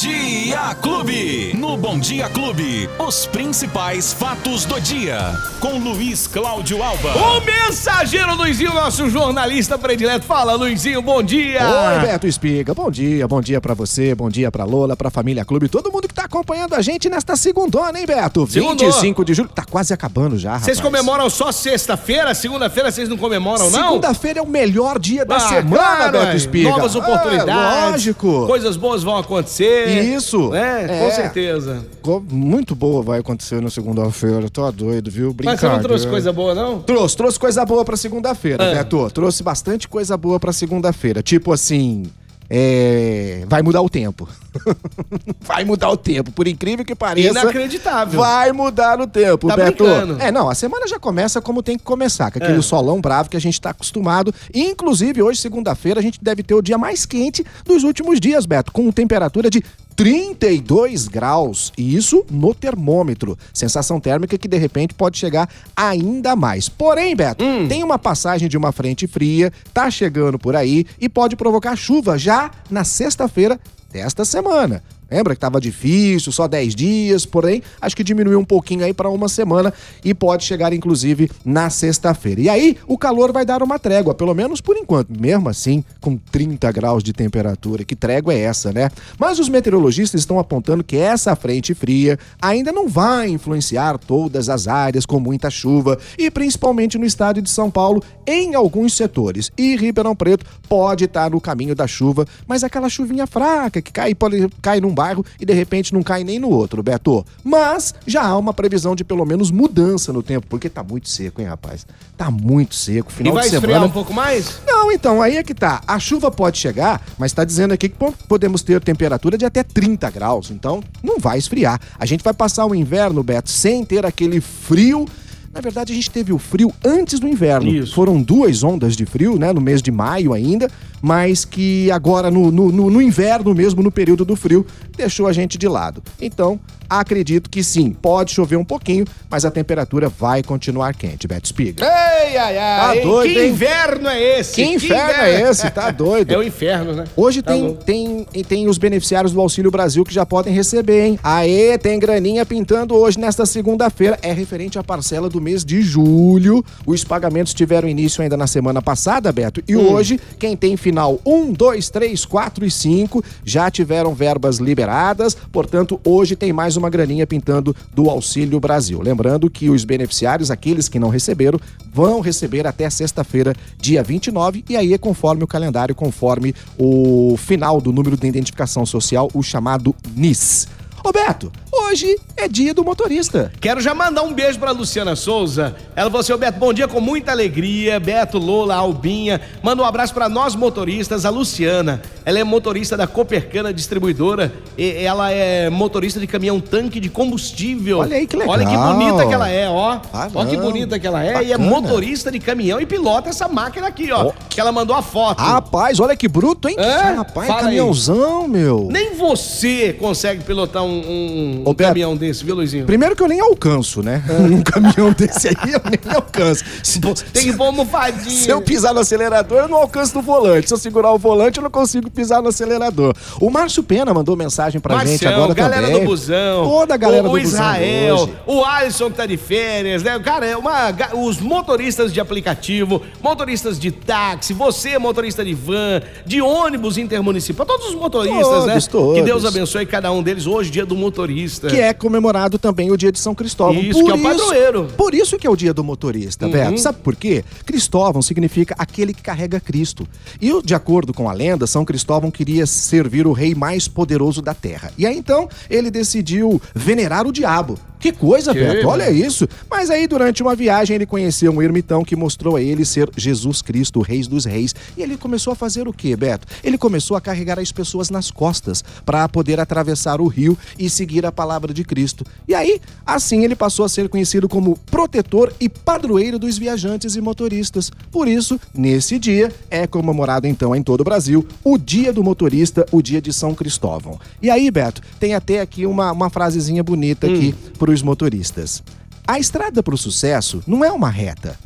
Dia Clube. No Bom Dia Clube, os principais fatos do dia. Com Luiz Cláudio Alba. O mensageiro Luizinho, nosso jornalista predileto. Fala, Luizinho, bom dia. Oi, Beto Espiga. Bom dia, bom dia pra você, bom dia pra Lola, pra família Clube, todo mundo que tá acompanhando a gente nesta segundona, hein, Beto? Segundou. 25 de julho. Tá quase acabando já, rapaz. Vocês comemoram só sexta-feira? Segunda-feira vocês não comemoram, não? Segunda-feira é o melhor dia da Ah, semana, claro, Beto. Espiga. Novas É, oportunidades. lógico. Coisas boas vão acontecer. Isso. É, É. com certeza. Muito boa vai acontecer na segunda-feira. Tô doido, viu? Mas Brincadeira. você não trouxe coisa boa, não? Trouxe, trouxe coisa boa pra segunda-feira, Ah. Beto. Trouxe bastante coisa boa pra segunda-feira. Tipo assim. É... Vai mudar o tempo. vai mudar o tempo. Por incrível que pareça. Inacreditável. Vai mudar o tempo, Tá Beto. brincando. É, não, a semana já começa como tem que começar, com aquele É. solão bravo que a gente tá acostumado. Inclusive, hoje, segunda-feira, a gente deve ter o dia mais quente dos últimos dias, Beto, com temperatura de 32 graus. E isso no termômetro. Sensação térmica que de repente pode chegar ainda mais. Porém, Beto, Hum. tem uma passagem de uma frente fria, tá chegando por aí e pode provocar chuva já na sexta-feira desta semana. Lembra que tava difícil, só 10 dias, porém, acho que diminuiu um pouquinho aí para uma semana e pode chegar inclusive na sexta-feira. E aí, o calor vai dar uma trégua, pelo menos por enquanto, mesmo assim, com 30 graus de temperatura. Que trégua é essa, né? Mas os meteorologistas estão apontando que essa frente fria ainda não vai influenciar todas as áreas com muita chuva e principalmente no estado de São Paulo em alguns setores. E Ribeirão Preto pode estar no caminho da chuva, mas aquela chuvinha fraca que cai, pode, cai num bairro e de repente não cai nem no outro, Beto. Mas já há uma previsão de pelo menos mudança no tempo, porque tá muito seco, hein, rapaz? Tá muito seco. E Final vai de esfriar semana. um pouco mais? Não, então, aí é que tá. A chuva pode chegar, mas tá dizendo aqui que po- podemos ter temperatura de até 30 graus. Então, não vai esfriar. A gente vai passar o inverno, Beto, sem ter aquele frio. Na verdade, a gente teve o frio antes do inverno. Isso. Foram duas ondas de frio, né? No mês de maio ainda, mas que agora no, no, no- no inverno mesmo, no período do frio, deixou a gente de lado. Então, acredito que sim, pode chover um pouquinho, mas a temperatura vai continuar quente, Beto Espiga. Ei, ai, ai. Tá hein? doido, que hein? inverno é esse? Que inferno é esse? Tá doido. É o inferno, né? Hoje Tá tem, bom. tem, tem os beneficiários do Auxílio Brasil que já podem receber, hein? Aê, tem graninha pintando hoje nesta segunda-feira. É referente à parcela do mês de julho. Os pagamentos tiveram início ainda na semana passada, Beto. E Hum. hoje, quem tem final 1, 2, 3, 4 e 5 já tiveram verbas liberadas. Portanto, hoje tem mais uma graninha pintando do Auxílio Brasil. Lembrando que os beneficiários, aqueles que não receberam, vão receber até sexta-feira, dia 29, e aí é conforme o calendário, conforme o final do número de identificação social, o chamado NIS. Roberto, hoje é dia do motorista. Quero já mandar um beijo pra Luciana Souza. Ela falou assim: "Ô, Beto, bom dia com muita alegria. Beto, Lola, Albinha. Manda um abraço pra nós motoristas. A Luciana, ela é motorista da Copercana Distribuidora. E ela é motorista de caminhão tanque de combustível. Olha aí que legal. Olha que bonita que ela é, ó. Ah, ó que bonita que ela é. E é Bacana. motorista de caminhão e pilota essa máquina aqui, ó. Ó. Que ela mandou a foto. Rapaz, olha que bruto, hein? É? Rapaz, Fala aí. caminhãozão, meu. Nem você consegue pilotar um, um- um caminhão desse, viu, Luizinho? Primeiro que eu nem alcanço, né? Num caminhão desse aí eu nem alcanço. Tem que pôr almofadinha. Se eu pisar no acelerador, eu não alcanço no volante. Se eu segurar o volante, eu não consigo pisar no acelerador. O Márcio Pena mandou mensagem pra gente Marcião, agora galera também. do Busão. Toda a galera o, do o Busão Israel, hoje. o Alisson que tá de férias, né? Cara, é uma, os motoristas de aplicativo, motoristas de táxi, você, motorista de van, de ônibus intermunicipal, todos os motoristas, Todos, né? todos. Que Deus abençoe cada um deles hoje, dia do motorista. Que é comemorado também o dia de São Cristóvão. Isso, que é o padroeiro. Uhum. Por isso que é o dia do motorista, Beto. Sabe por quê? Cristóvão significa aquele que carrega Cristo. E de acordo com a lenda, São Cristóvão queria servir o rei mais poderoso da terra. E aí então ele decidiu venerar o diabo. Que coisa, Que, Beto, olha isso. Mas aí, durante uma viagem, ele conheceu um ermitão que mostrou a ele ser Jesus Cristo, o Rei dos Reis. E ele começou a fazer o quê, Beto? Ele começou a carregar as pessoas nas costas para poder atravessar o rio e seguir a palavra de Cristo. E aí, assim, ele passou a ser conhecido como protetor e padroeiro dos viajantes e motoristas. Por isso, nesse dia, é comemorado então em todo o Brasil o Dia do Motorista, o Dia de São Cristóvão. E aí, Beto, tem até aqui uma, uma frasezinha bonita aqui para os motoristas. A estrada para o sucesso não é uma reta.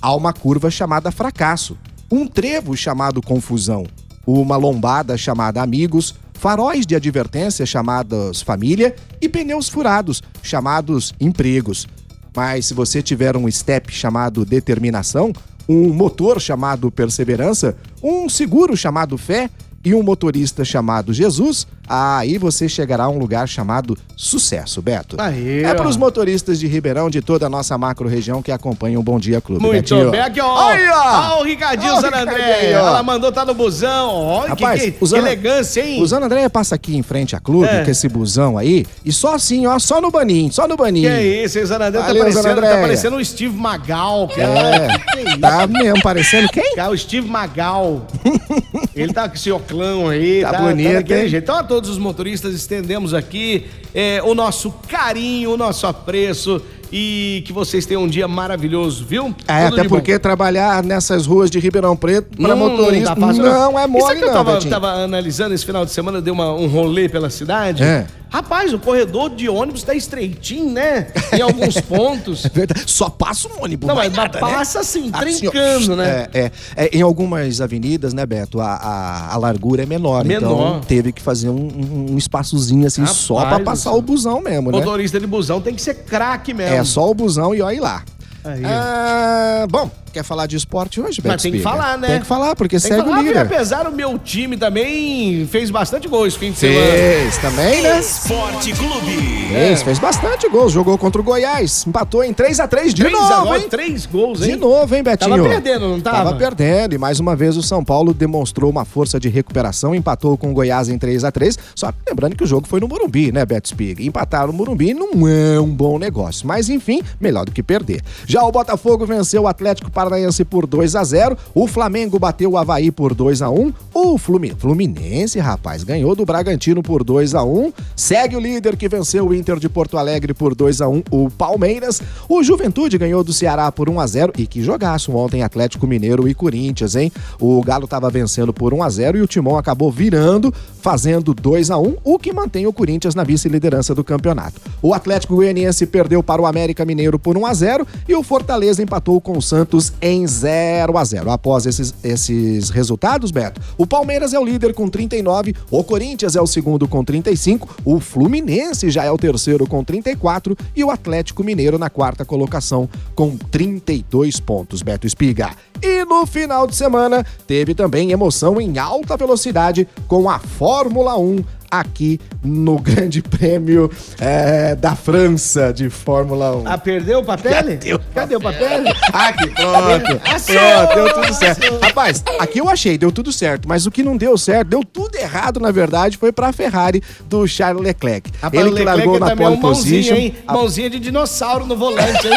Há uma curva chamada fracasso, um trevo chamado confusão, uma lombada chamada amigos, faróis de advertência chamados família e pneus furados chamados empregos. Mas se você tiver um step chamado determinação, um motor chamado perseverança, um seguro chamado fé e um motorista chamado Jesus, aí você chegará a um lugar chamado sucesso, Beto. Aí, é para os motoristas de Ribeirão, de toda a nossa macro região que acompanham o Bom Dia Clube. Muito Betinho. bem, aqui, ó. Aí, ó. Ó, o Ricardinho Ó, San André. Ela mandou, tá no busão. Olha Rapaz, que, que, usando- que elegância, hein? O Zana Andréia passa aqui em frente à clube, É. com esse busão aí, e só assim, ó, só no baninho, só no baninho. Que é isso, hein, San André? Tá parecendo, San tá parecendo o Steve Magal. Que É, que tá mesmo parecendo quem? Cara, o Steve Magal. Ele tá com esse oclão aí. Tá Tá, bonito, daquele hein? jeito. Então, a todos os motoristas, estendemos aqui é, o nosso carinho, o nosso apreço e que vocês tenham um dia maravilhoso, viu? É, Tudo até bom. porque trabalhar nessas ruas de Ribeirão Preto Não, motorista tá fácil, não é mole sabe que eu não, tava, Betinho. tava analisando esse final de semana, dei uma- um rolê pela cidade. É. Rapaz, o corredor de ônibus tá estreitinho, né? Em alguns pontos. É verdade, só passa um ônibus, Não, mas nada, né? passa assim, Assim, ó, trincando, né? É, é, é, em algumas avenidas, né, Beto, a, a, a largura é menor, Menor. então teve que fazer um, um- espaçozinho assim só Rapaz passar do céu. o busão mesmo, né? Motorista de busão tem que ser craque mesmo. É só o busão e olha lá. Aí. Ah, bom, quer falar de esporte hoje, Beto Mas tem que falar, né? Tem que falar, porque Tem que segue falar, o líder. apesar o meu time também fez bastante gols esse fim de semana. Fez também, né? Esporte Clube. Fez, fez bastante gols. Jogou contra o Goiás. Empatou em 3x3 de Três novo, agora, hein? três gols, hein? De novo, hein, Betinho? Tava perdendo, não tava? Tava perdendo. E mais uma vez o São Paulo demonstrou uma força de recuperação, empatou com o Goiás em 3 a 3 Só lembrando que o jogo foi no Morumbi, né, Beto Spig? Empatar no Morumbi não é um bom negócio. Mas enfim, melhor do que perder. Já o Botafogo venceu o Atlético Paranaense por 2 a 0 O Flamengo bateu o Havaí por 2 a 1 O Flumi- Fluminense, rapaz, ganhou do Bragantino por 2 a 1 Segue o líder que venceu o Inter de Porto Alegre por 2 a 1 o Palmeiras. O Juventude ganhou do Ceará por 1 a 0 e que jogaço ontem Atlético Mineiro e Corinthians, hein? O Galo estava vencendo por 1 a 0 e o Timão acabou virando, fazendo 2 a 1, o que mantém o Corinthians na vice-liderança do campeonato. O Atlético Goianiense perdeu para o América Mineiro por 1 a 0 e o Fortaleza empatou com o Santos em 0 a 0. Após esses, esses resultados, Beto, o Palmeiras é o líder com 39, o Corinthians é o segundo com 35, o Fluminense já é o terceiro com 34 e o Atlético Mineiro na quarta colocação com 32 pontos, Beto Espiga. E no final de semana teve também emoção em alta velocidade com a Fórmula 1 aqui no Grande Prêmio é, da França de Fórmula 1. Ah, perdeu o papel? Cadê o Cadê o papel? Aqui, pronto. Achou! Pronto, deu tudo certo. Rapaz, aqui eu achei, deu tudo certo. Mas o que não deu certo, deu tudo errado, na verdade, foi pra Ferrari do Charles Leclerc. Rapaz, Ele que Leclerc largou na é pole um mãozinha, position. hein? a- Mãozinha de dinossauro no volante, hein?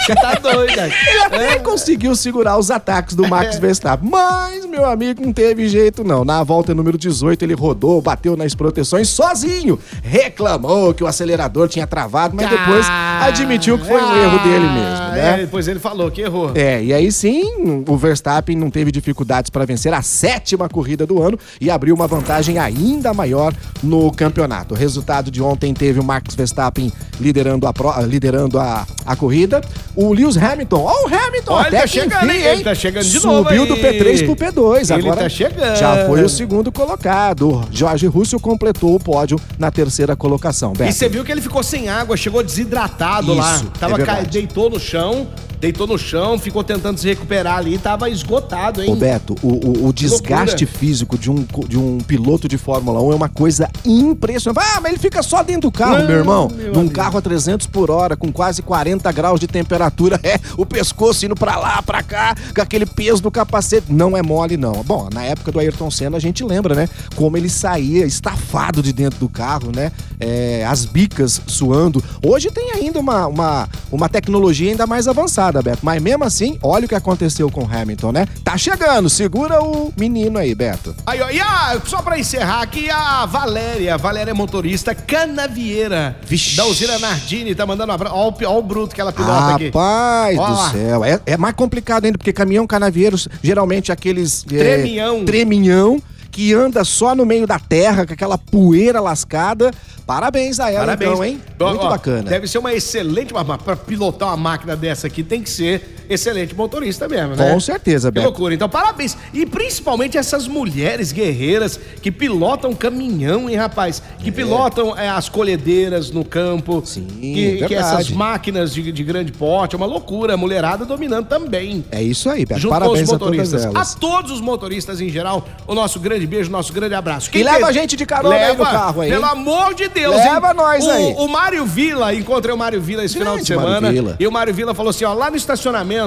Você tá doido? Ele até conseguiu segurar os ataques do Max Verstappen. Mas, meu amigo, não teve jeito, não. Na volta número 18, ele rodou, bateu nas proteções sozinho. Reclamou que o acelerador tinha travado, mas depois Ah, admitiu que foi um erro dele mesmo, ah, né? é, depois ele falou que errou. É, e aí sim, o Verstappen não teve dificuldades para vencer a sétima corrida do ano e abriu uma vantagem ainda maior no campeonato. O resultado de ontem teve o Max Verstappen liderando a, pro- liderando a, a corrida. O Lewis Hamilton, ó o Hamilton, ele até tá chegando, enfim, hein? Ele tá chegando de Subiu novo aí. do P3 pro P2. Ele Agora tá chegando. Já foi o segundo colocado. Jorge Russell completou o pódio na terceira colocação. E Beto. você viu que ele ficou sem água, chegou desidratado lá. Isso, Tava é ca- deitou no chão, deitou no chão, ficou tentando se recuperar ali, tava esgotado, hein? Ô Beto, o, o- o desgaste físico de um, de um piloto de Fórmula 1 é uma coisa impressionante. Ah, mas ele fica só dentro do carro, Não, meu irmão. meu Num amigo. carro a 300 por hora, com quase 40 graus de temperatura, é o pescoço indo pra lá, pra cá, com aquele peso do capacete. Não é mole, não. Bom, na época do Ayrton Senna, a gente lembra, né? Como ele saía estafado de dentro do carro, né? É, as bicas suando. Hoje tem ainda uma, uma, uma tecnologia ainda mais avançada, Beto. Mas mesmo assim, olha o que aconteceu com o Hamilton, né? Tá chegando, segura o menino aí, Beto. Aí, ó, e a, só pra encerrar aqui, a Valéria. A Valéria é motorista canavieira. Vixe. Da usina Nardini, tá mandando um abraço. Ó, o, ó o bruto que ela pilota aqui. Rapaz do lá. céu. É, é mais complicado ainda, porque caminhão canavieiro, geralmente aqueles. é, Treminhão. treminhão, que anda só no meio da terra, com aquela poeira lascada. Parabéns a ela, Parabéns. então, hein? Muito ó, bacana. Deve ser uma excelente, mas pra pilotar uma máquina dessa aqui tem que ser excelente motorista mesmo, né? Com certeza, Que Beto. loucura. Então, parabéns. E principalmente essas mulheres guerreiras que pilotam caminhão, hein, rapaz? Que pilotam é, as colhedeiras no campo. Sim, que, que essas máquinas de, de grande porte. É uma loucura. A mulherada dominando também. É isso aí, Beto. Junto Parabéns a todas motoristas. elas. A todos os motoristas em geral, o nosso grande beijo, nosso grande abraço. E leva a gente de carona aí no carro aí, Pelo amor de Deus, Leva hein? nós o, aí. O Mário Vila, encontrei o Mário Vila esse final de semana. E o Mário Vila falou assim: ó, lá no estacionamento,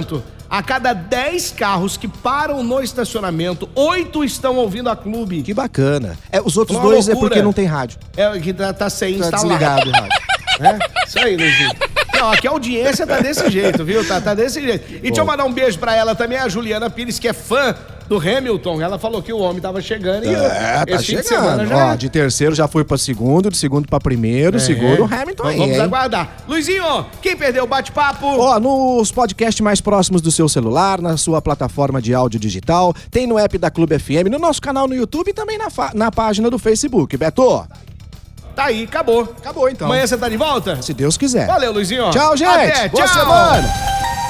a cada 10 carros que param no estacionamento, oito estão ouvindo a clube. Que bacana. É, os outros Uma dois é loucura. porque não tem rádio. É que tá, tá sem Tá instalar. desligado o rádio. É, isso aí, Luizinho. Não, aqui a audiência tá desse jeito, viu? Tá, tá desse jeito. E deixa eu mandar um beijo pra ela também, a Juliana Pires, que é fã do Hamilton. Ela falou que o homem tava chegando e É, tá fim de semana chegando. já. é. Ó, de terceiro já foi pra segundo, de segundo pra primeiro, segundo o Hamilton aí, vamos hein? aguardar. Luizinho, quem perdeu o bate-papo? Ó, nos podcasts mais próximos do seu celular, na sua plataforma de áudio digital, tem no app da Clube FM, no nosso canal no YouTube e também na, na página do Facebook. Beto, Tá aí, acabou. acabou então. Amanhã você tá de volta? Se Deus quiser. Valeu, Luizinho. Tchau, gente. Até, Boa tchau. semana.